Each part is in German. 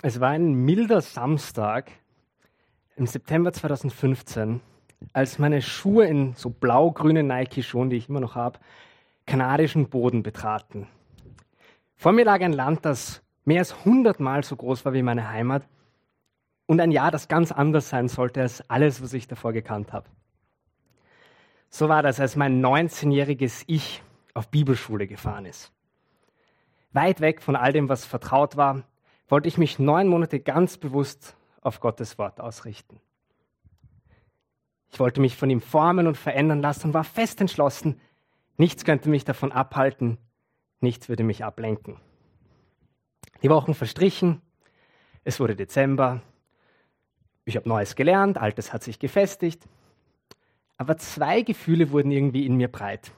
Es war ein milder Samstag im September 2015, als meine Schuhe in so blau-grünen Nike-Schuhen, die ich immer noch habe, kanadischen Boden betraten. Vor mir lag ein Land, das mehr als hundertmal so groß war wie meine Heimat und ein Jahr, das ganz anders sein sollte als alles, was ich davor gekannt habe. So war das, als mein 19-jähriges Ich auf Bibelschule gefahren ist. Weit weg von all dem, was vertraut war, wollte ich mich neun Monate ganz bewusst auf Gottes Wort ausrichten. Ich wollte mich von ihm formen und verändern lassen und war fest entschlossen, nichts könnte mich davon abhalten, nichts würde mich ablenken. Die Wochen verstrichen, es wurde Dezember, ich habe Neues gelernt, Altes hat sich gefestigt, aber zwei Gefühle wurden irgendwie in mir breit.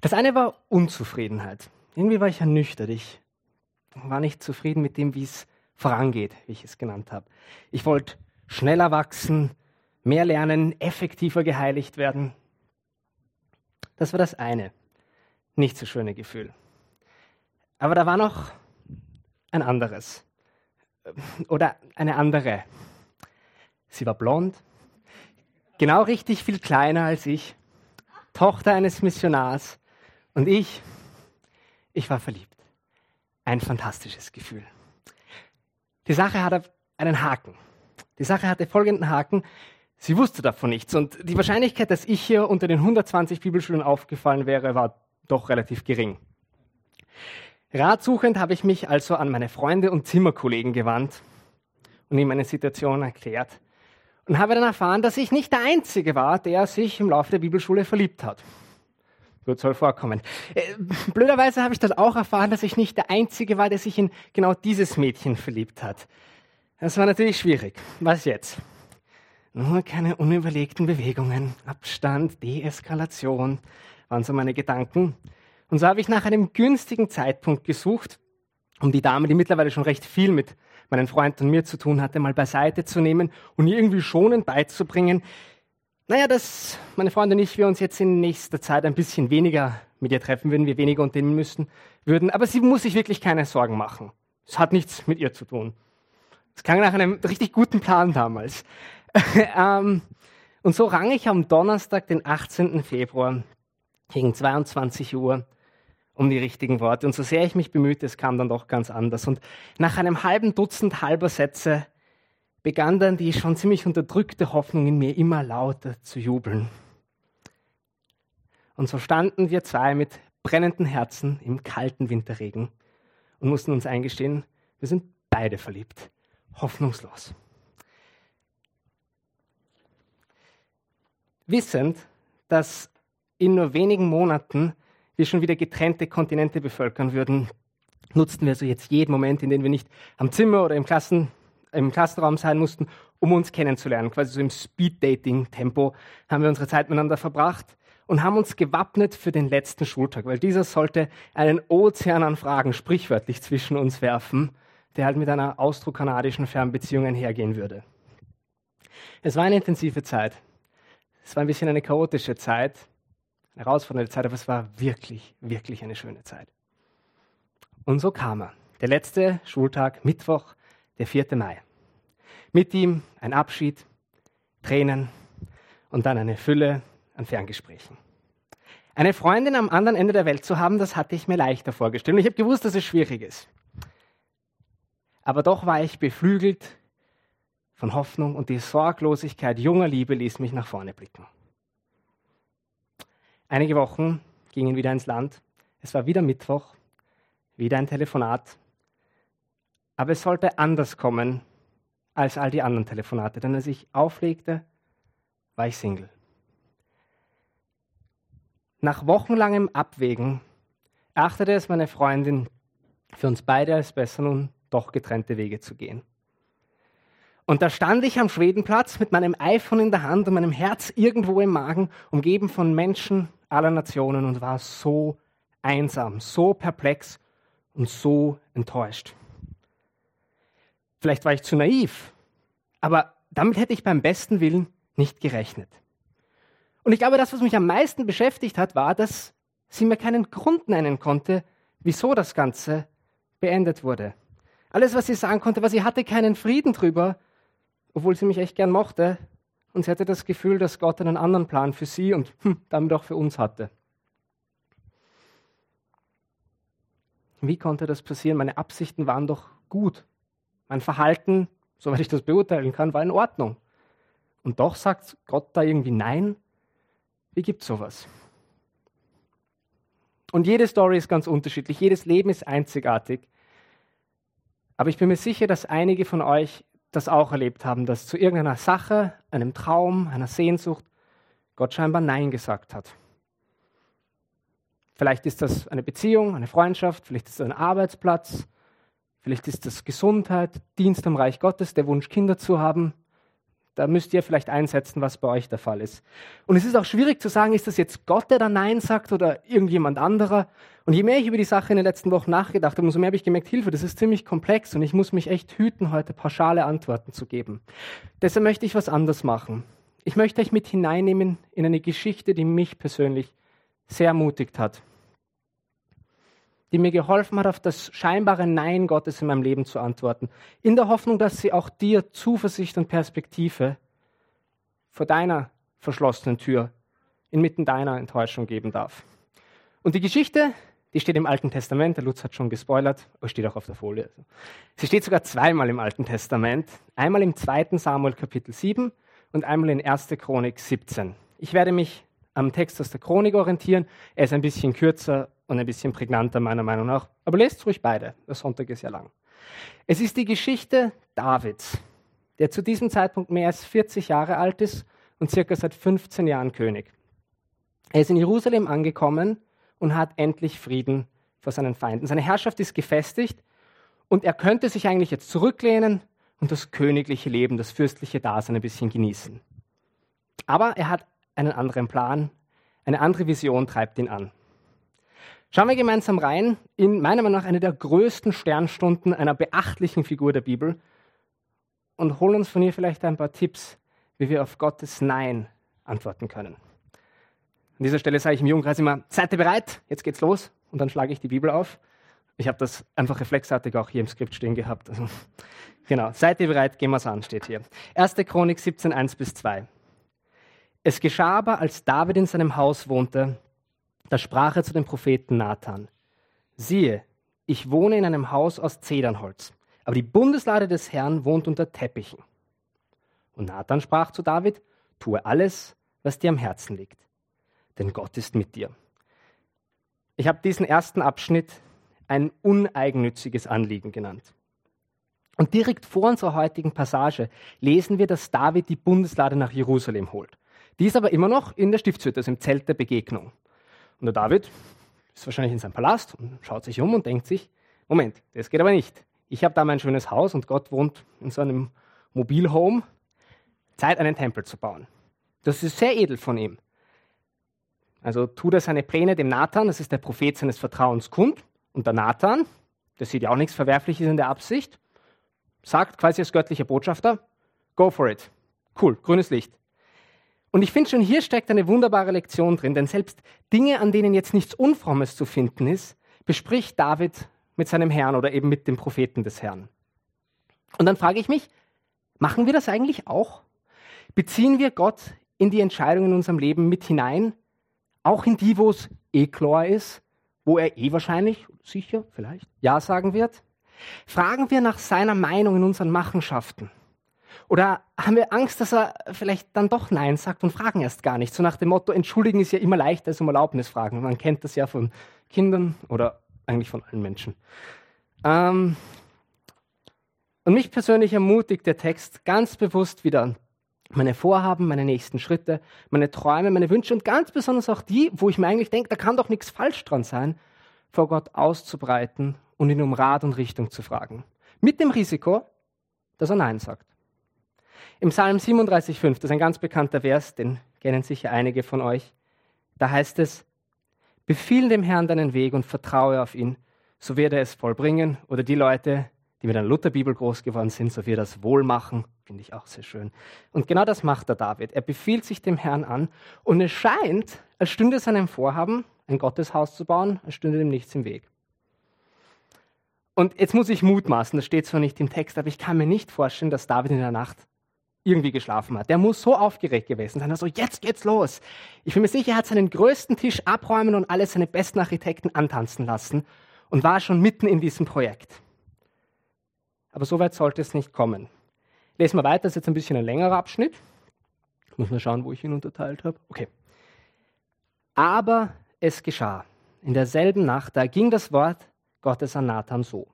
Das eine war Unzufriedenheit. Irgendwie war ich ernüchtert. Ich war nicht zufrieden mit dem, wie es vorangeht, wie ich es genannt habe. Ich wollte schneller wachsen, mehr lernen, effektiver geheiligt werden. Das war das eine, nicht so schöne Gefühl. Aber da war noch ein anderes oder eine andere. Sie war blond, genau richtig viel kleiner als ich, Tochter eines Missionars und ich, ich war verliebt ein fantastisches Gefühl. Die Sache hatte einen Haken. Die Sache hatte folgenden Haken. Sie wusste davon nichts und die Wahrscheinlichkeit, dass ich hier unter den 120 Bibelschulen aufgefallen wäre, war doch relativ gering. Ratsuchend habe ich mich also an meine Freunde und Zimmerkollegen gewandt und ihm meine Situation erklärt und habe dann erfahren, dass ich nicht der Einzige war, der sich im Laufe der Bibelschule verliebt hat. Wird soll vorkommen. Äh, blöderweise habe ich dann auch erfahren, dass ich nicht der Einzige war, der sich in genau dieses Mädchen verliebt hat. Das war natürlich schwierig. Was jetzt? Nur keine unüberlegten Bewegungen, Abstand, Deeskalation waren so meine Gedanken. Und so habe ich nach einem günstigen Zeitpunkt gesucht, um die Dame, die mittlerweile schon recht viel mit meinen Freunden und mir zu tun hatte, mal beiseite zu nehmen und ihr irgendwie schonend beizubringen, naja, dass meine Freunde und ich, wir uns jetzt in nächster Zeit ein bisschen weniger mit ihr treffen würden, wir weniger unternehmen müssen würden. Aber sie muss sich wirklich keine Sorgen machen. Es hat nichts mit ihr zu tun. Es klang nach einem richtig guten Plan damals. ähm, und so rang ich am Donnerstag, den 18. Februar, gegen 22 Uhr um die richtigen Worte. Und so sehr ich mich bemühte, es kam dann doch ganz anders. Und nach einem halben Dutzend halber Sätze begann dann die schon ziemlich unterdrückte Hoffnung in mir immer lauter zu jubeln. Und so standen wir zwei mit brennenden Herzen im kalten Winterregen und mussten uns eingestehen, wir sind beide verliebt, hoffnungslos. Wissend, dass in nur wenigen Monaten wir schon wieder getrennte Kontinente bevölkern würden, nutzten wir also jetzt jeden Moment, in dem wir nicht am Zimmer oder im Klassen im Klassenraum sein mussten, um uns kennenzulernen. Quasi so im Speed-Dating-Tempo haben wir unsere Zeit miteinander verbracht und haben uns gewappnet für den letzten Schultag, weil dieser sollte einen Ozean an Fragen sprichwörtlich zwischen uns werfen, der halt mit einer austro-kanadischen Fernbeziehung einhergehen würde. Es war eine intensive Zeit. Es war ein bisschen eine chaotische Zeit, eine herausfordernde Zeit, aber es war wirklich, wirklich eine schöne Zeit. Und so kam er. Der letzte Schultag, Mittwoch, der 4. Mai. Mit ihm ein Abschied, Tränen und dann eine Fülle an Ferngesprächen. Eine Freundin am anderen Ende der Welt zu haben, das hatte ich mir leichter vorgestellt. Ich habe gewusst, dass es schwierig ist. Aber doch war ich beflügelt von Hoffnung und die Sorglosigkeit junger Liebe ließ mich nach vorne blicken. Einige Wochen gingen wieder ins Land. Es war wieder Mittwoch, wieder ein Telefonat aber es sollte anders kommen als all die anderen Telefonate. Denn als ich auflegte, war ich Single. Nach wochenlangem Abwägen erachtete es meine Freundin für uns beide als besser, nun doch getrennte Wege zu gehen. Und da stand ich am Schwedenplatz mit meinem iPhone in der Hand und meinem Herz irgendwo im Magen, umgeben von Menschen aller Nationen und war so einsam, so perplex und so enttäuscht. Vielleicht war ich zu naiv, aber damit hätte ich beim besten Willen nicht gerechnet. Und ich glaube, das, was mich am meisten beschäftigt hat, war, dass sie mir keinen Grund nennen konnte, wieso das Ganze beendet wurde. Alles, was sie sagen konnte, war, sie hatte keinen Frieden drüber, obwohl sie mich echt gern mochte. Und sie hatte das Gefühl, dass Gott einen anderen Plan für sie und hm, damit auch für uns hatte. Wie konnte das passieren? Meine Absichten waren doch gut. Mein Verhalten, soweit ich das beurteilen kann, war in Ordnung. Und doch sagt Gott da irgendwie Nein. Wie gibt es sowas? Und jede Story ist ganz unterschiedlich, jedes Leben ist einzigartig. Aber ich bin mir sicher, dass einige von euch das auch erlebt haben, dass zu irgendeiner Sache, einem Traum, einer Sehnsucht Gott scheinbar Nein gesagt hat. Vielleicht ist das eine Beziehung, eine Freundschaft, vielleicht ist es ein Arbeitsplatz, vielleicht ist das Gesundheit, Dienst am Reich Gottes, der Wunsch, Kinder zu haben. Da müsst ihr vielleicht einsetzen, was bei euch der Fall ist. Und es ist auch schwierig zu sagen, ist das jetzt Gott, der da Nein sagt oder irgendjemand anderer? Und je mehr ich über die Sache in den letzten Wochen nachgedacht habe, umso mehr habe ich gemerkt, Hilfe, das ist ziemlich komplex und ich muss mich echt hüten, heute pauschale Antworten zu geben. Deshalb möchte ich was anders machen. Ich möchte euch mit hineinnehmen in eine Geschichte, die mich persönlich sehr ermutigt hat. Die mir geholfen hat, auf das scheinbare Nein Gottes in meinem Leben zu antworten. In der Hoffnung, dass sie auch dir Zuversicht und Perspektive vor deiner verschlossenen Tür inmitten deiner Enttäuschung geben darf. Und die Geschichte, die steht im Alten Testament, der Lutz hat schon gespoilert, steht auch auf der Folie. Sie steht sogar zweimal im Alten Testament. Einmal im 2. Samuel Kapitel 7 und einmal in 1. Chronik 17. Ich werde mich am Text aus der Chronik orientieren. Er ist ein bisschen kürzer und ein bisschen prägnanter meiner Meinung nach. Aber lest ruhig beide. Der Sonntag ist ja lang. Es ist die Geschichte Davids, der zu diesem Zeitpunkt mehr als 40 Jahre alt ist und circa seit 15 Jahren König. Er ist in Jerusalem angekommen und hat endlich Frieden vor seinen Feinden. Seine Herrschaft ist gefestigt und er könnte sich eigentlich jetzt zurücklehnen und das königliche Leben, das fürstliche Dasein ein bisschen genießen. Aber er hat einen anderen Plan, eine andere Vision treibt ihn an. Schauen wir gemeinsam rein in meiner Meinung nach eine der größten Sternstunden einer beachtlichen Figur der Bibel und holen uns von ihr vielleicht ein paar Tipps, wie wir auf Gottes Nein antworten können. An dieser Stelle sage ich im Jugendkreis immer, seid ihr bereit? Jetzt geht's los. Und dann schlage ich die Bibel auf. Ich habe das einfach reflexartig auch hier im Skript stehen gehabt. Also, genau, seid ihr bereit? Gehen wir es an, steht hier. 1. Chronik 17, 1 bis 2. Es geschah aber, als David in seinem Haus wohnte, da sprach er zu dem Propheten Nathan: Siehe, ich wohne in einem Haus aus Zedernholz, aber die Bundeslade des Herrn wohnt unter Teppichen. Und Nathan sprach zu David: Tue alles, was dir am Herzen liegt, denn Gott ist mit dir. Ich habe diesen ersten Abschnitt ein uneigennütziges Anliegen genannt. Und direkt vor unserer heutigen Passage lesen wir, dass David die Bundeslade nach Jerusalem holt. Die ist aber immer noch in der Stiftshütte, also im Zelt der Begegnung. Und der David ist wahrscheinlich in seinem Palast und schaut sich um und denkt sich, Moment, das geht aber nicht. Ich habe da mein schönes Haus und Gott wohnt in so einem Mobilhome. Zeit, einen Tempel zu bauen. Das ist sehr edel von ihm. Also tut er seine Pläne dem Nathan, das ist der Prophet seines Vertrauens, kund. Und der Nathan, der sieht ja auch nichts Verwerfliches in der Absicht, sagt quasi als göttlicher Botschafter, go for it. Cool, grünes Licht. Und ich finde schon, hier steckt eine wunderbare Lektion drin, denn selbst Dinge, an denen jetzt nichts Unfrommes zu finden ist, bespricht David mit seinem Herrn oder eben mit dem Propheten des Herrn. Und dann frage ich mich, machen wir das eigentlich auch? Beziehen wir Gott in die Entscheidungen in unserem Leben mit hinein? Auch in die, wo es eh klar ist, wo er eh wahrscheinlich, sicher, vielleicht, Ja sagen wird? Fragen wir nach seiner Meinung in unseren Machenschaften? Oder haben wir Angst, dass er vielleicht dann doch Nein sagt und fragen erst gar nicht? So nach dem Motto, entschuldigen ist ja immer leichter als um Erlaubnis fragen. Man kennt das ja von Kindern oder eigentlich von allen Menschen. Ähm und mich persönlich ermutigt der Text ganz bewusst wieder meine Vorhaben, meine nächsten Schritte, meine Träume, meine Wünsche und ganz besonders auch die, wo ich mir eigentlich denke, da kann doch nichts falsch dran sein, vor Gott auszubreiten und ihn um Rat und Richtung zu fragen. Mit dem Risiko, dass er Nein sagt. Im Psalm 37,5, das ist ein ganz bekannter Vers, den kennen sicher einige von euch. Da heißt es, befiehl dem Herrn deinen Weg und vertraue auf ihn, so wird er es vollbringen. Oder die Leute, die mit einer Lutherbibel groß geworden sind, so wird er es wohl machen. Finde ich auch sehr schön. Und genau das macht der David. Er befiehlt sich dem Herrn an und es scheint, als stünde seinem Vorhaben, ein Gotteshaus zu bauen, als stünde dem nichts im Weg. Und jetzt muss ich mutmaßen, das steht zwar nicht im Text, aber ich kann mir nicht vorstellen, dass David in der Nacht irgendwie geschlafen hat. Der muss so aufgeregt gewesen sein. Also jetzt geht's los. Ich bin mir sicher, er hat seinen größten Tisch abräumen und alle seine besten Architekten antanzen lassen und war schon mitten in diesem Projekt. Aber so weit sollte es nicht kommen. Lesen wir weiter, das ist jetzt ein bisschen ein längerer Abschnitt. Muss mal schauen, wo ich ihn unterteilt habe. Okay. Aber es geschah. In derselben Nacht, da ging das Wort Gottes an Nathan so.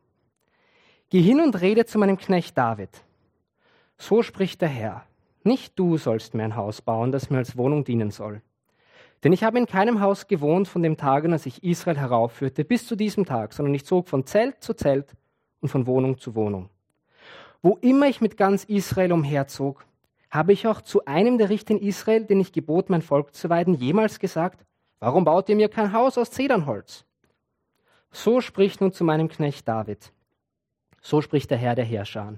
Geh hin und rede zu meinem Knecht David. So spricht der Herr. Nicht du sollst mir ein Haus bauen, das mir als Wohnung dienen soll. Denn ich habe in keinem Haus gewohnt von dem Tage, als ich Israel heraufführte, bis zu diesem Tag, sondern ich zog von Zelt zu Zelt und von Wohnung zu Wohnung. Wo immer ich mit ganz Israel umherzog, habe ich auch zu einem der Richter in Israel, den ich gebot, mein Volk zu weiden, jemals gesagt, warum baut ihr mir kein Haus aus Zedernholz? So spricht nun zu meinem Knecht David. So spricht der Herr der Herrscher.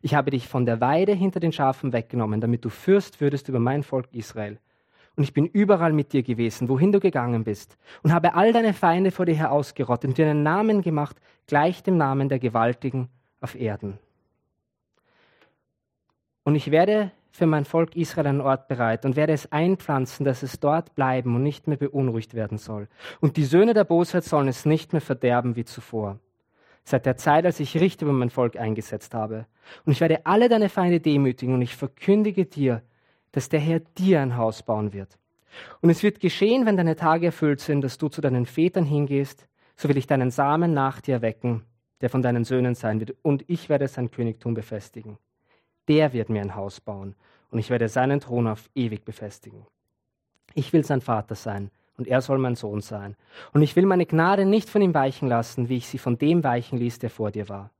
Ich habe dich von der Weide hinter den Schafen weggenommen, damit du Fürst würdest über mein Volk Israel. Und ich bin überall mit dir gewesen, wohin du gegangen bist, und habe all deine Feinde vor dir her ausgerottet und dir einen Namen gemacht, gleich dem Namen der Gewaltigen auf Erden. Und ich werde für mein Volk Israel einen Ort bereit und werde es einpflanzen, dass es dort bleiben und nicht mehr beunruhigt werden soll. Und die Söhne der Bosheit sollen es nicht mehr verderben wie zuvor. Seit der Zeit, als ich Richter über mein Volk eingesetzt habe. Und ich werde alle deine Feinde demütigen und ich verkündige dir, dass der Herr dir ein Haus bauen wird. Und es wird geschehen, wenn deine Tage erfüllt sind, dass du zu deinen Vätern hingehst, so will ich deinen Samen nach dir wecken, der von deinen Söhnen sein wird, und ich werde sein Königtum befestigen der wird mir ein Haus bauen und ich werde seinen Thron auf ewig befestigen. Ich will sein Vater sein und er soll mein Sohn sein. Und ich will meine Gnade nicht von ihm weichen lassen, wie ich sie von dem weichen ließ, der vor dir war,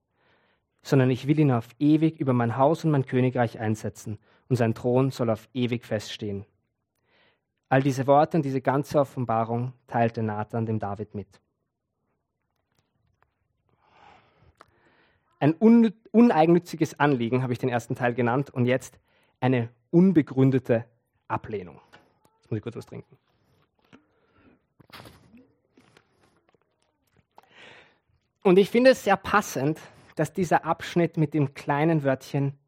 sondern ich will ihn auf ewig über mein Haus und mein Königreich einsetzen und sein Thron soll auf ewig feststehen. All diese Worte und diese ganze Offenbarung teilte Nathan dem David mit. Ein un uneigennütziges Anliegen habe ich den ersten Teil genannt und jetzt eine unbegründete Ablehnung. Jetzt muss ich kurz was trinken. Und ich finde es sehr passend, dass dieser Abschnitt mit dem kleinen Wörtchen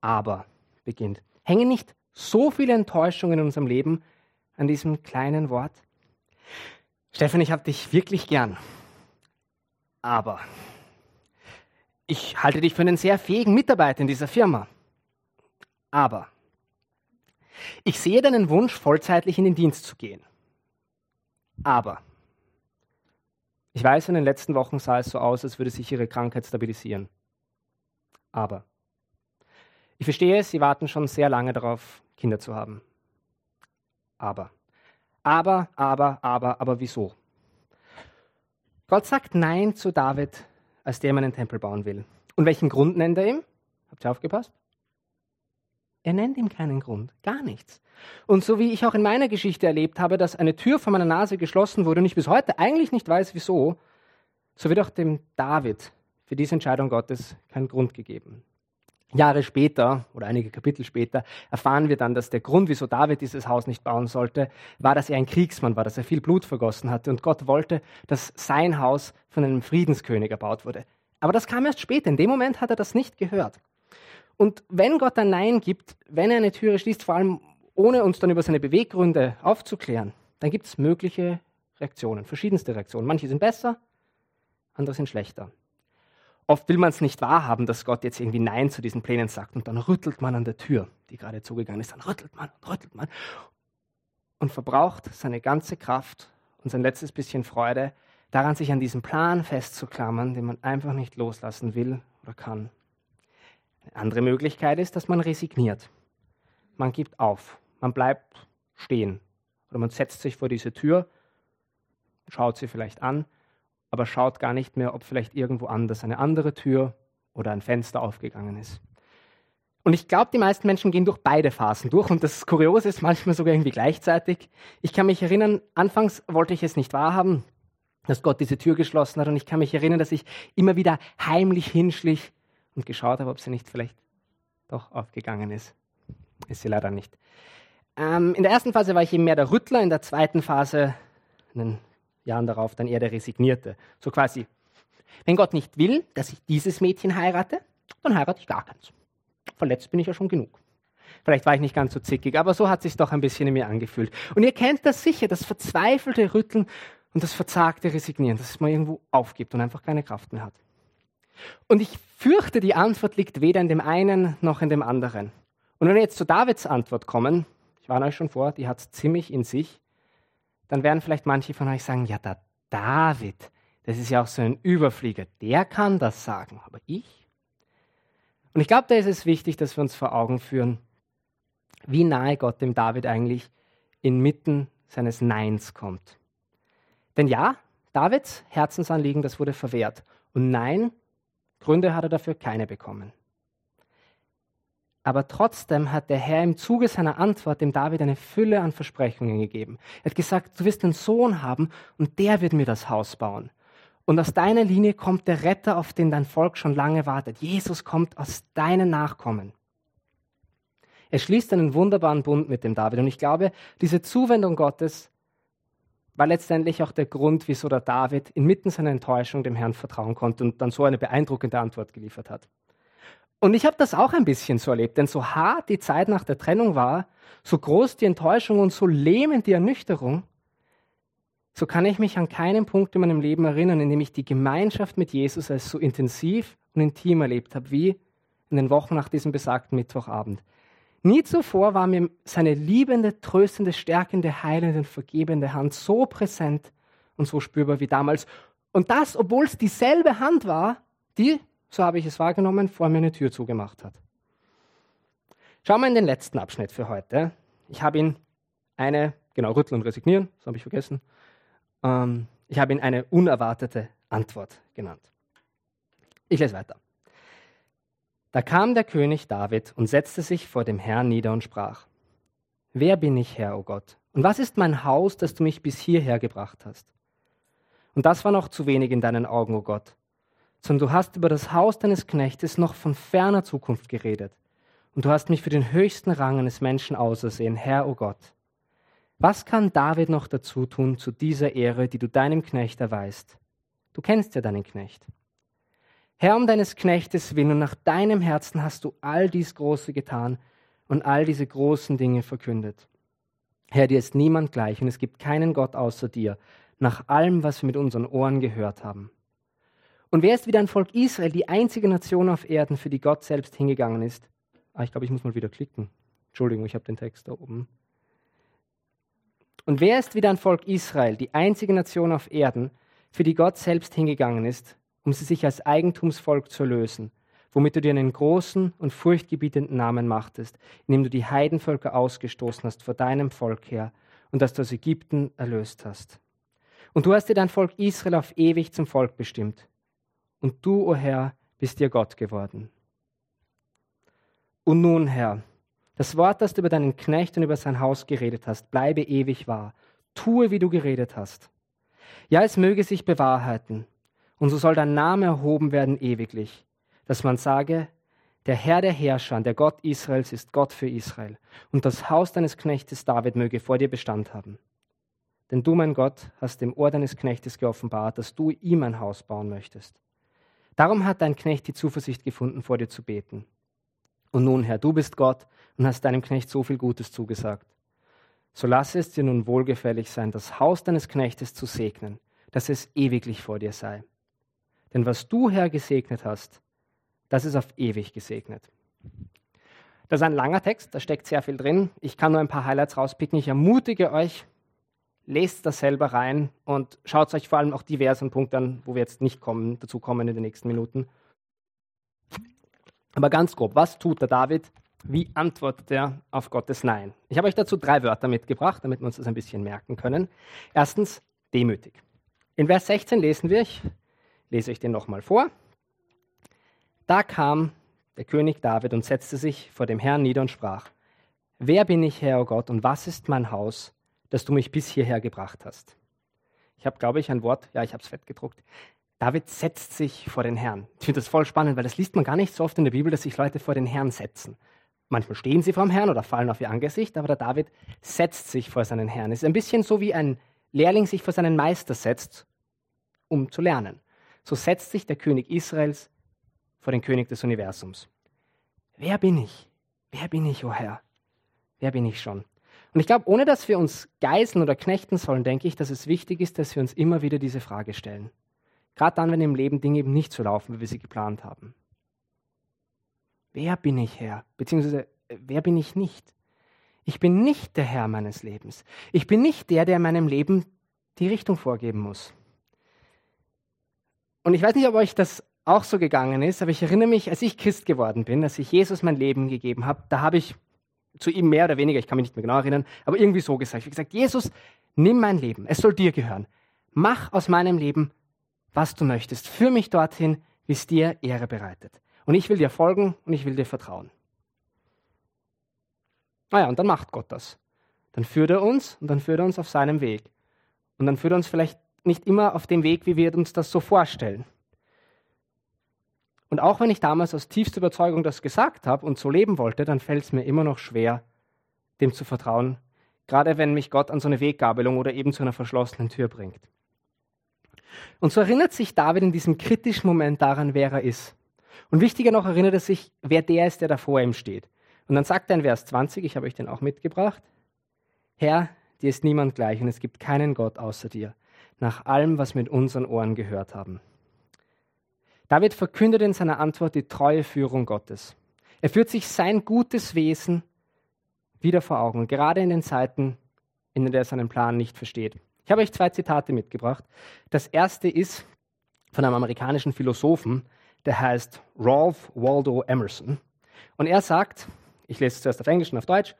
aber beginnt. Hängen nicht so viele Enttäuschungen in unserem Leben an diesem kleinen Wort? Stefan, ich habe dich wirklich gern. Aber ich halte dich für einen sehr fähigen Mitarbeiter in dieser Firma. Aber ich sehe deinen Wunsch, vollzeitlich in den Dienst zu gehen. Aber ich weiß, in den letzten Wochen sah es so aus, als würde sich ihre Krankheit stabilisieren. Aber ich verstehe, sie warten schon sehr lange darauf, Kinder zu haben. Aber, aber, aber, aber, aber wieso? Gott sagt Nein zu David, als der einen Tempel bauen will. Und welchen Grund nennt er ihm? Habt ihr aufgepasst? Er nennt ihm keinen Grund, gar nichts. Und so wie ich auch in meiner Geschichte erlebt habe, dass eine Tür vor meiner Nase geschlossen wurde und ich bis heute eigentlich nicht weiß, wieso, so wird auch dem David für diese Entscheidung Gottes kein Grund gegeben. Jahre später oder einige Kapitel später erfahren wir dann, dass der Grund, wieso David dieses Haus nicht bauen sollte, war, dass er ein Kriegsmann war, dass er viel Blut vergossen hatte und Gott wollte, dass sein Haus von einem Friedenskönig erbaut wurde. Aber das kam erst später. In dem Moment hat er das nicht gehört. Und wenn Gott ein Nein gibt, wenn er eine Türe schließt, vor allem ohne uns dann über seine Beweggründe aufzuklären, dann gibt es mögliche Reaktionen, verschiedenste Reaktionen. Manche sind besser, andere sind schlechter. Oft will man es nicht wahrhaben, dass Gott jetzt irgendwie Nein zu diesen Plänen sagt und dann rüttelt man an der Tür, die gerade zugegangen ist, dann rüttelt man und rüttelt man und verbraucht seine ganze Kraft und sein letztes bisschen Freude daran, sich an diesem Plan festzuklammern, den man einfach nicht loslassen will oder kann. Eine andere Möglichkeit ist, dass man resigniert. Man gibt auf, man bleibt stehen oder man setzt sich vor diese Tür, schaut sie vielleicht an aber schaut gar nicht mehr, ob vielleicht irgendwo anders eine andere Tür oder ein Fenster aufgegangen ist. Und ich glaube, die meisten Menschen gehen durch beide Phasen durch und das Kuriose ist manchmal sogar irgendwie gleichzeitig. Ich kann mich erinnern, anfangs wollte ich es nicht wahrhaben, dass Gott diese Tür geschlossen hat und ich kann mich erinnern, dass ich immer wieder heimlich hinschlich und geschaut habe, ob sie nicht vielleicht doch aufgegangen ist. Ist sie leider nicht. Ähm, in der ersten Phase war ich eben mehr der Rüttler, in der zweiten Phase einen Jahren darauf dann eher der Resignierte. So quasi Wenn Gott nicht will, dass ich dieses Mädchen heirate, dann heirate ich gar keins. Verletzt bin ich ja schon genug. Vielleicht war ich nicht ganz so zickig, aber so hat sich doch ein bisschen in mir angefühlt. Und ihr kennt das sicher, das verzweifelte Rütteln und das verzagte Resignieren, dass man irgendwo aufgibt und einfach keine Kraft mehr hat. Und ich fürchte, die Antwort liegt weder in dem einen noch in dem anderen. Und wenn wir jetzt zu Davids Antwort kommen, ich warne euch schon vor, die hat es ziemlich in sich, dann werden vielleicht manche von euch sagen, ja, der David, das ist ja auch so ein Überflieger, der kann das sagen, aber ich? Und ich glaube, da ist es wichtig, dass wir uns vor Augen führen, wie nahe Gott dem David eigentlich inmitten seines Neins kommt. Denn ja, Davids Herzensanliegen, das wurde verwehrt. Und nein, Gründe hat er dafür keine bekommen. Aber trotzdem hat der Herr im Zuge seiner Antwort dem David eine Fülle an Versprechungen gegeben. Er hat gesagt, du wirst einen Sohn haben und der wird mir das Haus bauen. Und aus deiner Linie kommt der Retter, auf den dein Volk schon lange wartet. Jesus kommt aus deinen Nachkommen. Er schließt einen wunderbaren Bund mit dem David. Und ich glaube, diese Zuwendung Gottes war letztendlich auch der Grund, wieso der David inmitten seiner Enttäuschung dem Herrn vertrauen konnte und dann so eine beeindruckende Antwort geliefert hat. Und ich habe das auch ein bisschen so erlebt, denn so hart die Zeit nach der Trennung war, so groß die Enttäuschung und so lähmend die Ernüchterung, so kann ich mich an keinen Punkt in meinem Leben erinnern, in dem ich die Gemeinschaft mit Jesus als so intensiv und intim erlebt habe, wie in den Wochen nach diesem besagten Mittwochabend. Nie zuvor war mir seine liebende, tröstende, stärkende, heilende vergebende Hand so präsent und so spürbar wie damals. Und das, obwohl es dieselbe Hand war, die, so habe ich es wahrgenommen, vor mir eine Tür zugemacht hat. Schauen wir in den letzten Abschnitt für heute. Ich habe ihn eine, genau, rütteln und resignieren, das habe ich vergessen. Ähm, ich habe ihn eine unerwartete Antwort genannt. Ich lese weiter. Da kam der König David und setzte sich vor dem Herrn nieder und sprach, Wer bin ich, Herr, o oh Gott? Und was ist mein Haus, das du mich bis hierher gebracht hast? Und das war noch zu wenig in deinen Augen, o oh Gott, sondern du hast über das Haus deines Knechtes noch von ferner Zukunft geredet. Und du hast mich für den höchsten Rang eines Menschen ausersehen, Herr, o oh Gott. Was kann David noch dazu tun zu dieser Ehre, die du deinem Knecht erweist? Du kennst ja deinen Knecht. Herr, um deines Knechtes willen und nach deinem Herzen hast du all dies Große getan und all diese großen Dinge verkündet. Herr, dir ist niemand gleich und es gibt keinen Gott außer dir, nach allem, was wir mit unseren Ohren gehört haben. Und wer ist wie dein Volk Israel, die einzige Nation auf Erden, für die Gott selbst hingegangen ist? Ah, ich glaube, ich muss mal wieder klicken. Entschuldigung, ich habe den Text da oben. Und wer ist wie dein Volk Israel, die einzige Nation auf Erden, für die Gott selbst hingegangen ist, um sie sich als Eigentumsvolk zu lösen, womit du dir einen großen und furchtgebietenden Namen machtest, indem du die Heidenvölker ausgestoßen hast vor deinem Volk her und dass du aus Ägypten erlöst hast. Und du hast dir dein Volk Israel auf ewig zum Volk bestimmt. Und du, o oh Herr, bist dir Gott geworden. Und nun, Herr, das Wort, das du über deinen Knecht und über sein Haus geredet hast, bleibe ewig wahr. Tue, wie du geredet hast. Ja, es möge sich bewahrheiten und so soll dein Name erhoben werden ewiglich, dass man sage, der Herr der Herrscher, der Gott Israels ist Gott für Israel, und das Haus deines Knechtes David möge vor dir Bestand haben. Denn du, mein Gott, hast dem Ohr deines Knechtes geoffenbart, dass du ihm ein Haus bauen möchtest. Darum hat dein Knecht die Zuversicht gefunden, vor dir zu beten. Und nun, Herr, du bist Gott und hast deinem Knecht so viel Gutes zugesagt. So lasse es dir nun wohlgefällig sein, das Haus deines Knechtes zu segnen, dass es ewiglich vor dir sei. Denn was du, Herr, gesegnet hast, das ist auf ewig gesegnet. Das ist ein langer Text, da steckt sehr viel drin. Ich kann nur ein paar Highlights rauspicken. Ich ermutige euch, lest das selber rein und schaut euch vor allem auch diversen Punkte an, wo wir jetzt nicht kommen, dazu kommen in den nächsten Minuten. Aber ganz grob, was tut der David? Wie antwortet er auf Gottes Nein? Ich habe euch dazu drei Wörter mitgebracht, damit wir uns das ein bisschen merken können. Erstens, demütig. In Vers 16 lesen wir, ich lese ich den nochmal vor. Da kam der König David und setzte sich vor dem Herrn nieder und sprach, Wer bin ich, Herr, o oh Gott, und was ist mein Haus, dass du mich bis hierher gebracht hast? Ich habe, glaube ich, ein Wort, ja, ich habe es fett gedruckt. David setzt sich vor den Herrn. Ich finde das voll spannend, weil das liest man gar nicht so oft in der Bibel, dass sich Leute vor den Herrn setzen. Manchmal stehen sie vor dem Herrn oder fallen auf ihr Angesicht, aber der David setzt sich vor seinen Herrn. Es ist ein bisschen so wie ein Lehrling sich vor seinen Meister setzt, um zu lernen. So setzt sich der König Israels vor den König des Universums. Wer bin ich? Wer bin ich, o oh Herr? Wer bin ich schon? Und ich glaube, ohne dass wir uns geißeln oder knechten sollen, denke ich, dass es wichtig ist, dass wir uns immer wieder diese Frage stellen. Gerade dann, wenn im Leben Dinge eben nicht so laufen, wie wir sie geplant haben. Wer bin ich, Herr? Beziehungsweise, wer bin ich nicht? Ich bin nicht der Herr meines Lebens. Ich bin nicht der, der meinem Leben die Richtung vorgeben muss. Und ich weiß nicht, ob euch das auch so gegangen ist, aber ich erinnere mich, als ich Christ geworden bin, als ich Jesus mein Leben gegeben habe, da habe ich zu ihm mehr oder weniger, ich kann mich nicht mehr genau erinnern, aber irgendwie so gesagt. Ich habe gesagt, Jesus, nimm mein Leben, es soll dir gehören. Mach aus meinem Leben, was du möchtest. Führ mich dorthin, wie es dir Ehre bereitet. Und ich will dir folgen und ich will dir vertrauen. Naja, und dann macht Gott das. Dann führt er uns und dann führt er uns auf seinem Weg. Und dann führt er uns vielleicht nicht immer auf dem Weg, wie wir uns das so vorstellen. Und auch wenn ich damals aus tiefster Überzeugung das gesagt habe und so leben wollte, dann fällt es mir immer noch schwer, dem zu vertrauen, gerade wenn mich Gott an so eine Weggabelung oder eben zu einer verschlossenen Tür bringt. Und so erinnert sich David in diesem kritischen Moment daran, wer er ist. Und wichtiger noch erinnert er sich, wer der ist, der da vor ihm steht. Und dann sagt er in Vers 20, ich habe euch den auch mitgebracht, Herr, dir ist niemand gleich und es gibt keinen Gott außer dir, nach allem, was wir mit unseren Ohren gehört haben. David verkündet in seiner Antwort die treue Führung Gottes. Er führt sich sein gutes Wesen wieder vor Augen, gerade in den Zeiten, in denen er seinen Plan nicht versteht. Ich habe euch zwei Zitate mitgebracht. Das erste ist von einem amerikanischen Philosophen, der heißt Ralph Waldo Emerson. Und er sagt, ich lese es zuerst auf Englisch und auf Deutsch,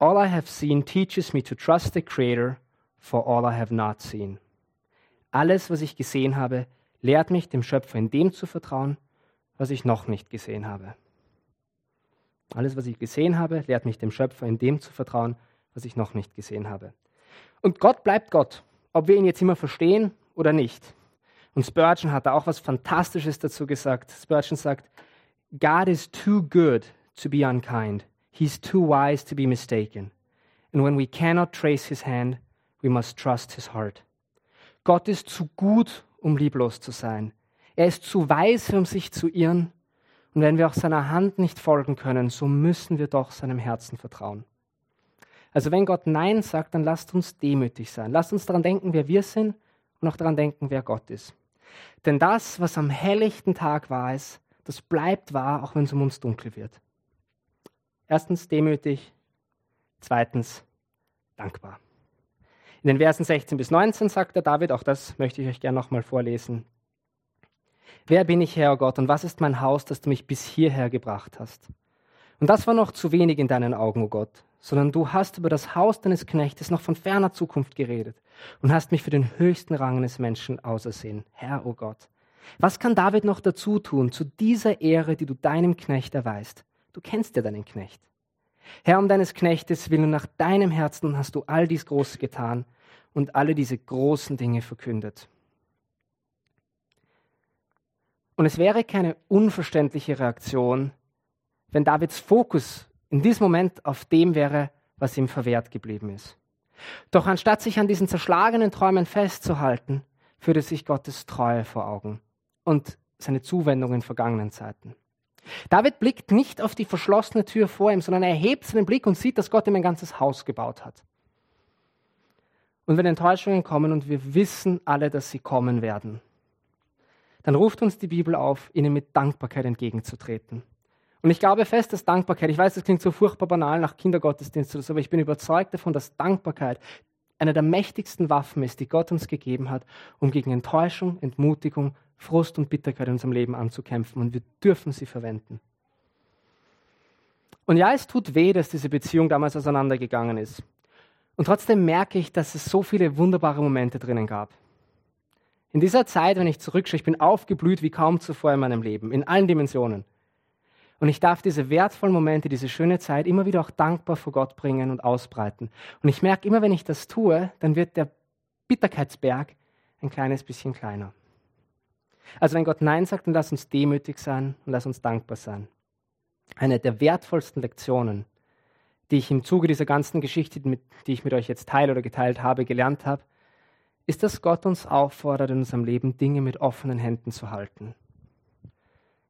All I have seen teaches me to trust the Creator for all I have not seen. Alles, was ich gesehen habe, lehrt mich, dem Schöpfer in dem zu vertrauen, was ich noch nicht gesehen habe. Alles, was ich gesehen habe, lehrt mich, dem Schöpfer in dem zu vertrauen, was ich noch nicht gesehen habe. Und Gott bleibt Gott, ob wir ihn jetzt immer verstehen oder nicht. Und Spurgeon hat da auch was Fantastisches dazu gesagt. Spurgeon sagt, God is too good to be unkind. He's too wise to be mistaken. And when we cannot trace his hand, we must trust his heart. Gott ist zu gut, um lieblos zu sein. Er ist zu weise, um sich zu irren. Und wenn wir auch seiner Hand nicht folgen können, so müssen wir doch seinem Herzen vertrauen. Also wenn Gott Nein sagt, dann lasst uns demütig sein. Lasst uns daran denken, wer wir sind und auch daran denken, wer Gott ist. Denn das, was am helllichten Tag wahr ist, das bleibt wahr, auch wenn es um uns dunkel wird. Erstens demütig, zweitens dankbar. In den Versen 16 bis 19 sagt der David, auch das möchte ich euch gerne nochmal vorlesen. Wer bin ich, Herr Gott, und was ist mein Haus, das du mich bis hierher gebracht hast? Und das war noch zu wenig in deinen Augen, o oh Gott, sondern du hast über das Haus deines Knechtes noch von ferner Zukunft geredet und hast mich für den höchsten Rang eines Menschen ausersehen. Herr, o oh Gott, was kann David noch dazu tun zu dieser Ehre, die du deinem Knecht erweist? Du kennst ja deinen Knecht. Herr, um deines Knechtes willen nach deinem Herzen hast du all dies Große getan und alle diese großen Dinge verkündet. Und es wäre keine unverständliche Reaktion, wenn Davids Fokus in diesem Moment auf dem wäre, was ihm verwehrt geblieben ist. Doch anstatt sich an diesen zerschlagenen Träumen festzuhalten, führte sich Gottes Treue vor Augen und seine Zuwendung in vergangenen Zeiten. David blickt nicht auf die verschlossene Tür vor ihm, sondern er erhebt seinen Blick und sieht, dass Gott ihm ein ganzes Haus gebaut hat. Und wenn Enttäuschungen kommen und wir wissen alle, dass sie kommen werden, dann ruft uns die Bibel auf, ihnen mit Dankbarkeit entgegenzutreten. Und ich glaube fest, dass Dankbarkeit, ich weiß, das klingt so furchtbar banal nach Kindergottesdienst oder so, aber ich bin überzeugt davon, dass Dankbarkeit eine der mächtigsten Waffen ist, die Gott uns gegeben hat, um gegen Enttäuschung, Entmutigung, Frust und Bitterkeit in unserem Leben anzukämpfen. Und wir dürfen sie verwenden. Und ja, es tut weh, dass diese Beziehung damals auseinandergegangen ist. Und trotzdem merke ich, dass es so viele wunderbare Momente drinnen gab. In dieser Zeit, wenn ich zurückschaue, ich bin aufgeblüht wie kaum zuvor in meinem Leben, in allen Dimensionen. Und ich darf diese wertvollen Momente, diese schöne Zeit immer wieder auch dankbar vor Gott bringen und ausbreiten. Und ich merke immer, wenn ich das tue, dann wird der Bitterkeitsberg ein kleines bisschen kleiner. Also wenn Gott Nein sagt, dann lass uns demütig sein und lass uns dankbar sein. Eine der wertvollsten Lektionen, die ich im Zuge dieser ganzen Geschichte, die ich mit euch jetzt teile oder geteilt habe, gelernt habe, ist, dass Gott uns auffordert, in unserem Leben Dinge mit offenen Händen zu halten.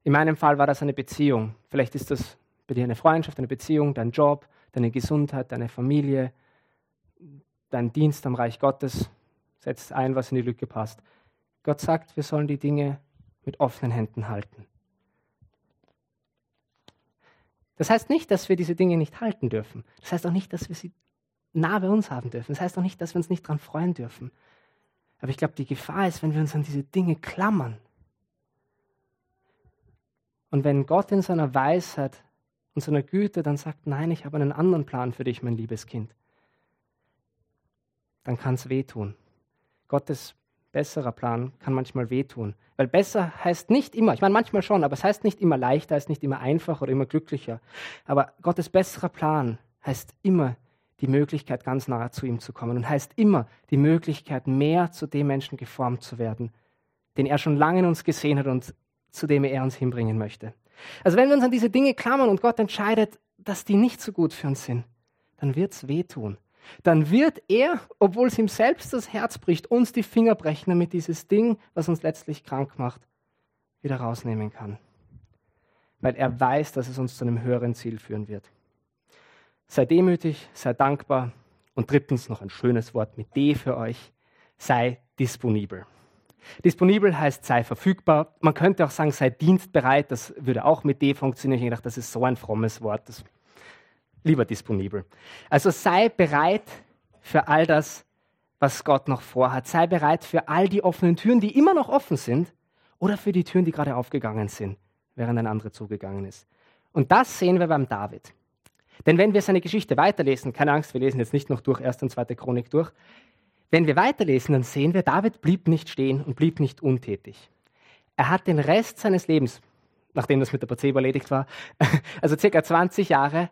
In meinem Fall war das eine Beziehung. Vielleicht ist das bei dir eine Freundschaft, eine Beziehung, dein Job, deine Gesundheit, deine Familie, dein Dienst am Reich Gottes. Setz ein, was in die Lücke passt. Gott sagt, wir sollen die Dinge mit offenen Händen halten. Das heißt nicht, dass wir diese Dinge nicht halten dürfen. Das heißt auch nicht, dass wir sie nah bei uns haben dürfen. Das heißt auch nicht, dass wir uns nicht daran freuen dürfen. Aber ich glaube, die Gefahr ist, wenn wir uns an diese Dinge klammern. Und wenn Gott in seiner Weisheit und seiner Güte dann sagt, nein, ich habe einen anderen Plan für dich, mein liebes Kind, dann kann es wehtun. Gottes besserer Plan kann manchmal wehtun. Weil besser heißt nicht immer, ich meine manchmal schon, aber es heißt nicht immer leichter, es heißt nicht immer einfacher oder immer glücklicher. Aber Gottes besserer Plan heißt immer die Möglichkeit, ganz nahe zu ihm zu kommen und heißt immer die Möglichkeit, mehr zu dem Menschen geformt zu werden, den er schon lange in uns gesehen hat und zu dem er uns hinbringen möchte. Also wenn wir uns an diese Dinge klammern und Gott entscheidet, dass die nicht so gut für uns sind, dann wird es wehtun. Dann wird er, obwohl es ihm selbst das Herz bricht, uns die Finger brechen, damit dieses Ding, was uns letztlich krank macht, wieder rausnehmen kann. Weil er weiß, dass es uns zu einem höheren Ziel führen wird. Sei demütig, sei dankbar und drittens noch ein schönes Wort mit D für euch. Sei disponibel. Disponibel heißt sei verfügbar. Man könnte auch sagen, sei dienstbereit. Das würde auch mit D funktionieren. Ich dachte, das ist so ein frommes Wort. Das lieber disponibel. Also sei bereit für all das, was Gott noch vorhat. Sei bereit für all die offenen Türen, die immer noch offen sind, oder für die Türen, die gerade aufgegangen sind, während ein anderer zugegangen ist. Und das sehen wir beim David. Denn wenn wir seine Geschichte weiterlesen, keine Angst, wir lesen jetzt nicht noch durch 1. und 2. Chronik durch, wenn wir weiterlesen, dann sehen wir, David blieb nicht stehen und blieb nicht untätig. Er hat den Rest seines Lebens, nachdem das mit der Placebo erledigt war, also circa 20 Jahre,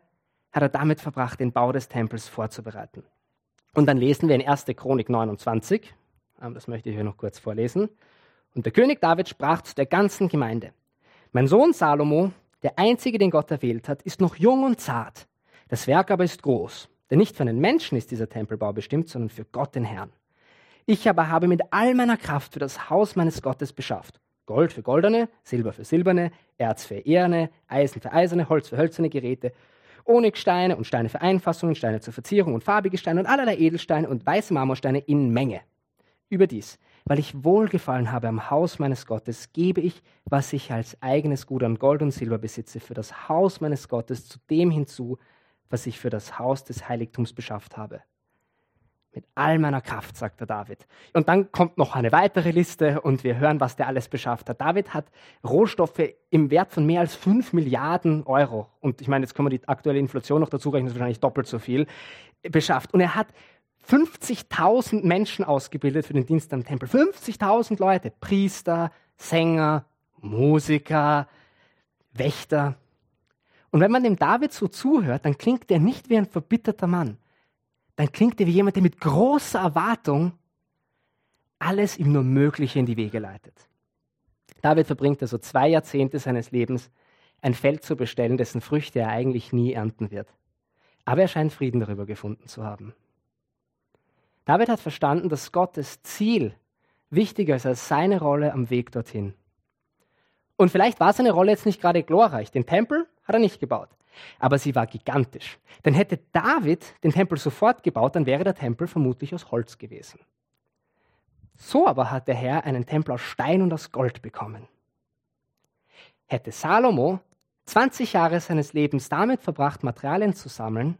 hat er damit verbracht, den Bau des Tempels vorzubereiten. Und dann lesen wir in 1. Chronik 29, ähm, das möchte ich hier noch kurz vorlesen. Und der König David sprach zu der ganzen Gemeinde: Mein Sohn Salomo, der einzige, den Gott erwählt hat, ist noch jung und zart. Das Werk aber ist groß, denn nicht für einen Menschen ist dieser Tempelbau bestimmt, sondern für Gott den Herrn. Ich aber habe mit all meiner Kraft für das Haus meines Gottes beschafft. Gold für goldene, Silber für silberne, Erz für eherne, Eisen für eiserne, Holz für hölzerne Geräte, Onyxsteine und Steine für Einfassungen, Steine zur Verzierung und farbige Steine und allerlei Edelsteine und weiße Marmorsteine in Menge. Überdies, weil ich Wohlgefallen habe am Haus meines Gottes, gebe ich, was ich als eigenes Gut an Gold und Silber besitze, für das Haus meines Gottes zu dem hinzu, was ich für das Haus des Heiligtums beschafft habe. Mit all meiner Kraft, sagt der David. Und dann kommt noch eine weitere Liste und wir hören, was der alles beschafft hat. David hat Rohstoffe im Wert von mehr als 5 Milliarden Euro. Und ich meine, jetzt können wir die aktuelle Inflation noch dazu rechnen, das ist wahrscheinlich doppelt so viel, beschafft. Und er hat 50.000 Menschen ausgebildet für den Dienst am Tempel. 50.000 Leute, Priester, Sänger, Musiker, Wächter. Und wenn man dem David so zuhört, dann klingt er nicht wie ein verbitterter Mann. Dann klingt er wie jemand, der mit großer Erwartung alles ihm nur Mögliche in die Wege leitet. David verbringt also zwei Jahrzehnte seines Lebens, ein Feld zu bestellen, dessen Früchte er eigentlich nie ernten wird. Aber er scheint Frieden darüber gefunden zu haben. David hat verstanden, dass Gottes Ziel wichtiger ist als seine Rolle am Weg dorthin. Und vielleicht war seine Rolle jetzt nicht gerade glorreich. Den Tempel hat er nicht gebaut. Aber sie war gigantisch. Denn hätte David den Tempel sofort gebaut, dann wäre der Tempel vermutlich aus Holz gewesen. So aber hat der Herr einen Tempel aus Stein und aus Gold bekommen. Hätte Salomo 20 Jahre seines Lebens damit verbracht, Materialien zu sammeln,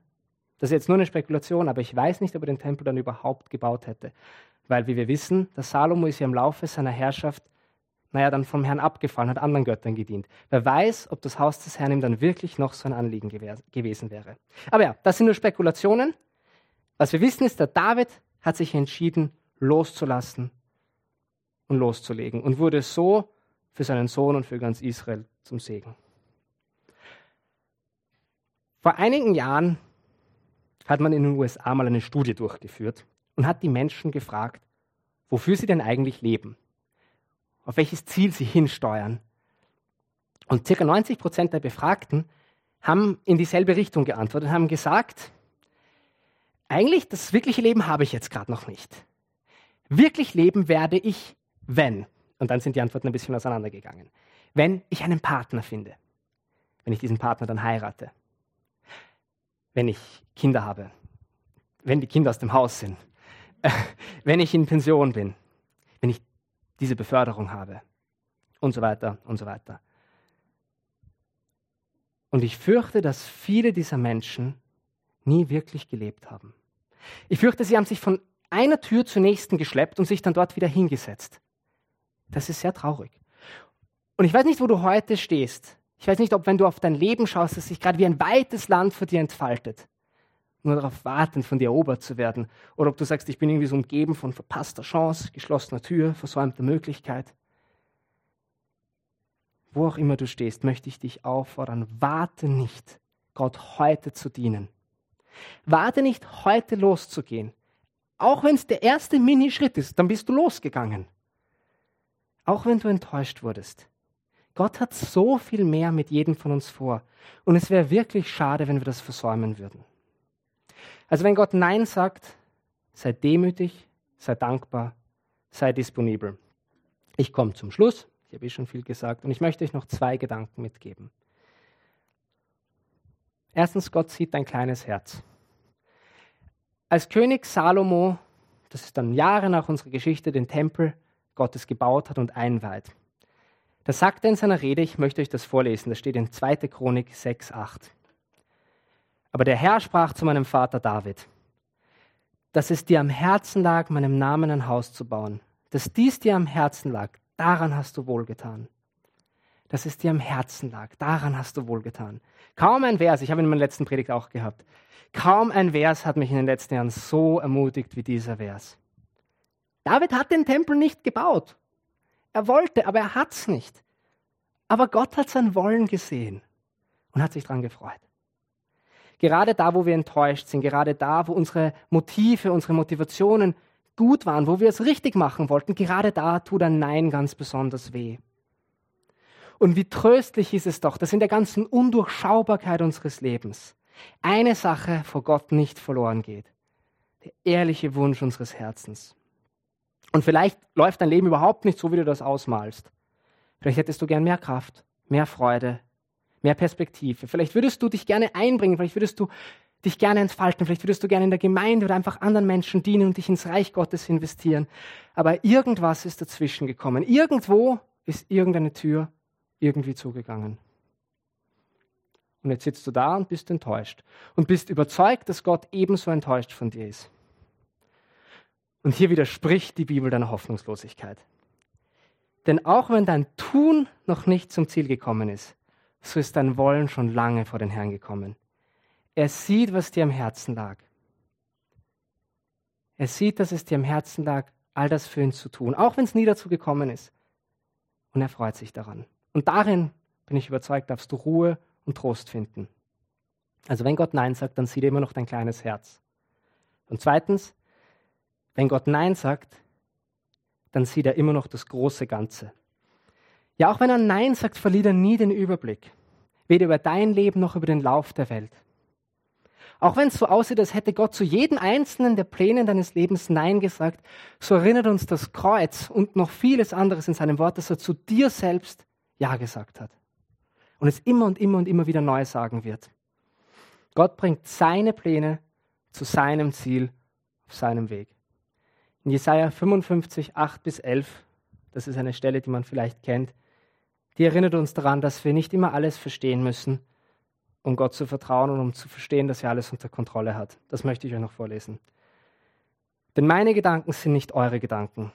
das ist jetzt nur eine Spekulation, aber ich weiß nicht, ob er den Tempel dann überhaupt gebaut hätte. Weil, wie wir wissen, der Salomo ist ja im Laufe seiner Herrschaft naja, dann vom Herrn abgefallen, hat anderen Göttern gedient. Wer weiß, ob das Haus des Herrn ihm dann wirklich noch so ein Anliegen gewesen wäre. Aber ja, das sind nur Spekulationen. Was wir wissen ist, der David hat sich entschieden, loszulassen und loszulegen und wurde so für seinen Sohn und für ganz Israel zum Segen. Vor einigen Jahren hat man in den USA mal eine Studie durchgeführt und hat die Menschen gefragt, wofür sie denn eigentlich leben auf welches Ziel sie hinsteuern. Und ca. 90 Prozent der Befragten haben in dieselbe Richtung geantwortet und haben gesagt, eigentlich das wirkliche Leben habe ich jetzt gerade noch nicht. Wirklich leben werde ich, wenn. Und dann sind die Antworten ein bisschen auseinandergegangen. Wenn ich einen Partner finde. Wenn ich diesen Partner dann heirate. Wenn ich Kinder habe. Wenn die Kinder aus dem Haus sind. Wenn ich in Pension bin. Diese Beförderung habe. Und so weiter und so weiter. Und ich fürchte, dass viele dieser Menschen nie wirklich gelebt haben. Ich fürchte, sie haben sich von einer Tür zur nächsten geschleppt und sich dann dort wieder hingesetzt. Das ist sehr traurig. Und ich weiß nicht, wo du heute stehst. Ich weiß nicht, ob wenn du auf dein Leben schaust, es sich gerade wie ein weites Land vor dir entfaltet. Nur darauf warten, von dir erobert zu werden. Oder ob du sagst, ich bin irgendwie so umgeben von verpasster Chance, geschlossener Tür, versäumter Möglichkeit. Wo auch immer du stehst, möchte ich dich auffordern, warte nicht, Gott heute zu dienen. Warte nicht, heute loszugehen. Auch wenn es der erste Minischritt ist, dann bist du losgegangen. Auch wenn du enttäuscht wurdest. Gott hat so viel mehr mit jedem von uns vor. Und es wäre wirklich schade, wenn wir das versäumen würden. Also wenn Gott Nein sagt, sei demütig, sei dankbar, sei disponibel. Ich komme zum Schluss. Ich habe eh schon viel gesagt. Und ich möchte euch noch zwei Gedanken mitgeben. Erstens, Gott sieht dein kleines Herz. Als König Salomo, das ist dann Jahre nach unserer Geschichte, den Tempel Gottes gebaut hat und einweiht. Da sagt er in seiner Rede, ich möchte euch das vorlesen, das steht in 2. Chronik 6, 8. Aber der Herr sprach zu meinem Vater David, dass es dir am Herzen lag, meinem Namen ein Haus zu bauen, dass dies dir am Herzen lag, daran hast du wohlgetan dass es dir am Herzen lag. Daran hast du wohlgetan. Kaum ein Vers, ich habe in meiner letzten Predigt auch gehabt, kaum ein Vers hat mich in den letzten Jahren so ermutigt wie dieser Vers. David hat den Tempel nicht gebaut. Er wollte, aber er hat es nicht. Aber Gott hat sein Wollen gesehen und hat sich daran gefreut. Gerade da, wo wir enttäuscht sind, gerade da, wo unsere Motive, unsere Motivationen gut waren, wo wir es richtig machen wollten, gerade da tut ein Nein ganz besonders weh. Und wie tröstlich ist es doch, dass in der ganzen Undurchschaubarkeit unseres Lebens eine Sache vor Gott nicht verloren geht. Der ehrliche Wunsch unseres Herzens. Und vielleicht läuft dein Leben überhaupt nicht so, wie du das ausmalst. Vielleicht hättest du gern mehr Kraft, mehr Freude, mehr Perspektive. Vielleicht würdest du dich gerne einbringen, vielleicht würdest du dich gerne entfalten, vielleicht würdest du gerne in der Gemeinde oder einfach anderen Menschen dienen und dich ins Reich Gottes investieren. Aber irgendwas ist dazwischen gekommen. Irgendwo ist irgendeine Tür irgendwie zugegangen. Und jetzt sitzt du da und bist enttäuscht und bist überzeugt, dass Gott ebenso enttäuscht von dir ist. Und hier widerspricht die Bibel deiner Hoffnungslosigkeit. Denn auch wenn dein Tun noch nicht zum Ziel gekommen ist, so ist dein Wollen schon lange vor den Herrn gekommen. Er sieht, was dir am Herzen lag. Er sieht, dass es dir am Herzen lag, all das für ihn zu tun, auch wenn es nie dazu gekommen ist. Und er freut sich daran. Und darin, bin ich überzeugt, darfst du Ruhe und Trost finden. Also wenn Gott Nein sagt, dann sieht er immer noch dein kleines Herz. Und zweitens, wenn Gott Nein sagt, dann sieht er immer noch das große Ganze. Ja, auch wenn er Nein sagt, verliert er nie den Überblick. Weder über dein Leben noch über den Lauf der Welt. Auch wenn es so aussieht, als hätte Gott zu jedem einzelnen der Pläne deines Lebens Nein gesagt, so erinnert uns das Kreuz und noch vieles anderes in seinem Wort, dass er zu dir selbst ja gesagt hat. Und es immer und immer und immer wieder neu sagen wird. Gott bringt seine Pläne zu seinem Ziel auf seinem Weg. In Jesaja 55, 8 bis 11, das ist eine Stelle, die man vielleicht kennt, die erinnert uns daran, dass wir nicht immer alles verstehen müssen, um Gott zu vertrauen und um zu verstehen, dass er alles unter Kontrolle hat. Das möchte ich euch noch vorlesen. Denn meine Gedanken sind nicht eure Gedanken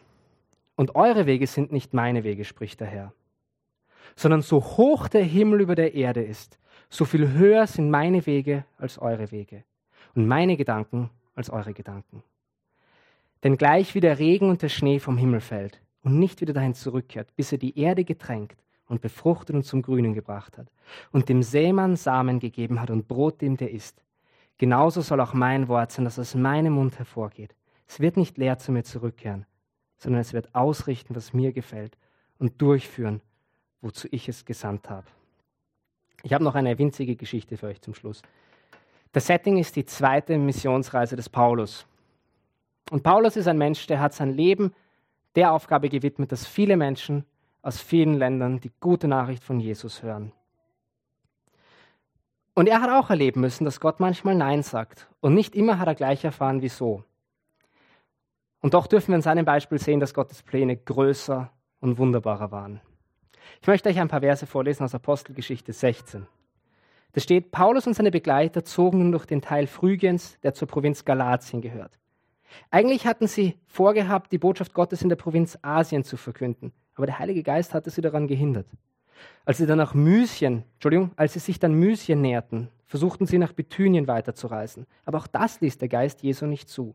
und eure Wege sind nicht meine Wege, spricht der Herr sondern so hoch der Himmel über der Erde ist, so viel höher sind meine Wege als eure Wege und meine Gedanken als eure Gedanken. Denn gleich wie der Regen und der Schnee vom Himmel fällt und nicht wieder dahin zurückkehrt, bis er die Erde getränkt und befruchtet und zum Grünen gebracht hat und dem Sämann Samen gegeben hat und Brot dem, der isst, genauso soll auch mein Wort sein, das aus meinem Mund hervorgeht. Es wird nicht leer zu mir zurückkehren, sondern es wird ausrichten, was mir gefällt und durchführen, wozu ich es gesandt habe. Ich habe noch eine winzige Geschichte für euch zum Schluss. Das Setting ist die zweite Missionsreise des Paulus. Und Paulus ist ein Mensch, der hat sein Leben der Aufgabe gewidmet, dass viele Menschen aus vielen Ländern die gute Nachricht von Jesus hören. Und er hat auch erleben müssen, dass Gott manchmal Nein sagt. Und nicht immer hat er gleich erfahren, wieso. Und doch dürfen wir in seinem Beispiel sehen, dass Gottes Pläne größer und wunderbarer waren. Ich möchte euch ein paar Verse vorlesen aus Apostelgeschichte 16. Da steht, Paulus und seine Begleiter zogen nun durch den Teil Phrygiens, der zur Provinz Galatien gehört. Eigentlich hatten sie vorgehabt, die Botschaft Gottes in der Provinz Asien zu verkünden, aber der Heilige Geist hatte sie daran gehindert. Als sie dann nach Mysien, Entschuldigung, als sie sich dann Mysien näherten, versuchten sie nach Bithynien weiterzureisen. Aber auch das ließ der Geist Jesu nicht zu.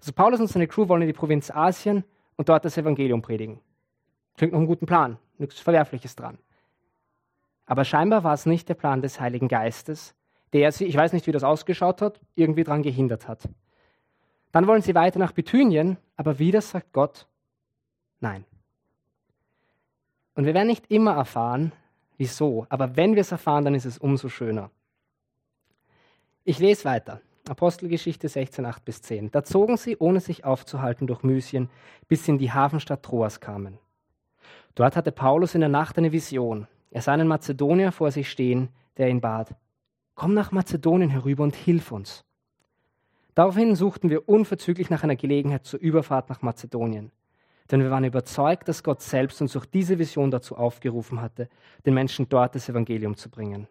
Also Paulus und seine Crew wollen in die Provinz Asien und dort das Evangelium predigen. Klingt noch einen guten Plan, nichts Verwerfliches dran. Aber scheinbar war es nicht der Plan des Heiligen Geistes, der sie, ich weiß nicht, wie das ausgeschaut hat, irgendwie daran gehindert hat. Dann wollen sie weiter nach Bithynien, aber wieder sagt Gott, nein. Und wir werden nicht immer erfahren, wieso, aber wenn wir es erfahren, dann ist es umso schöner. Ich lese weiter. Apostelgeschichte 16, 8 bis 10. Da zogen sie, ohne sich aufzuhalten, durch Mysien, bis sie in die Hafenstadt Troas kamen. Dort hatte Paulus in der Nacht eine Vision. Er sah einen Mazedonier vor sich stehen, der ihn bat, Komm nach Mazedonien herüber und hilf uns. Daraufhin suchten wir unverzüglich nach einer Gelegenheit zur Überfahrt nach Mazedonien. Denn wir waren überzeugt, dass Gott selbst uns durch diese Vision dazu aufgerufen hatte, den Menschen dort das Evangelium zu bringen.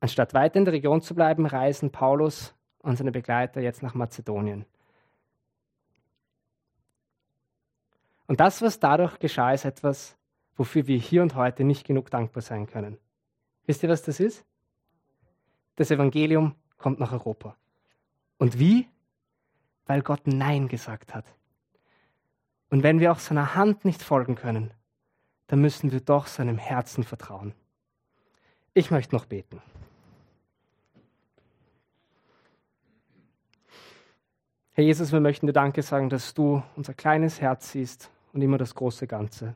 Anstatt weiter in der Region zu bleiben, reisen Paulus und seine Begleiter jetzt nach Mazedonien. Und das, was dadurch geschah, ist etwas, wofür wir hier und heute nicht genug dankbar sein können. Wisst ihr, was das ist? Das Evangelium kommt nach Europa. Und wie? Weil Gott Nein gesagt hat. Und wenn wir auch seiner Hand nicht folgen können, dann müssen wir doch seinem Herzen vertrauen. Ich möchte noch beten. Herr Jesus, wir möchten dir Danke sagen, dass du unser kleines Herz siehst und immer das große Ganze.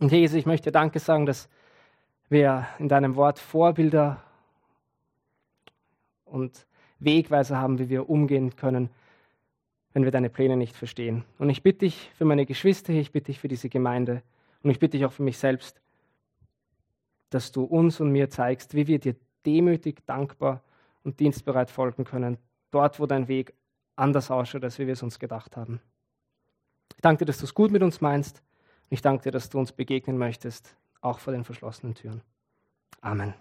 Und Herr Jesus, ich möchte dir Danke sagen, dass wir in deinem Wort Vorbilder und Wegweiser haben, wie wir umgehen können, wenn wir deine Pläne nicht verstehen. Und ich bitte dich für meine Geschwister hier, ich bitte dich für diese Gemeinde und ich bitte dich auch für mich selbst, dass du uns und mir zeigst, wie wir dir demütig, dankbar und dienstbereit folgen können, dort, wo dein Weg anders ausschaut, als wie wir es uns gedacht haben. Ich danke dir, dass du es gut mit uns meinst. Und ich danke dir, dass du uns begegnen möchtest, auch vor den verschlossenen Türen. Amen.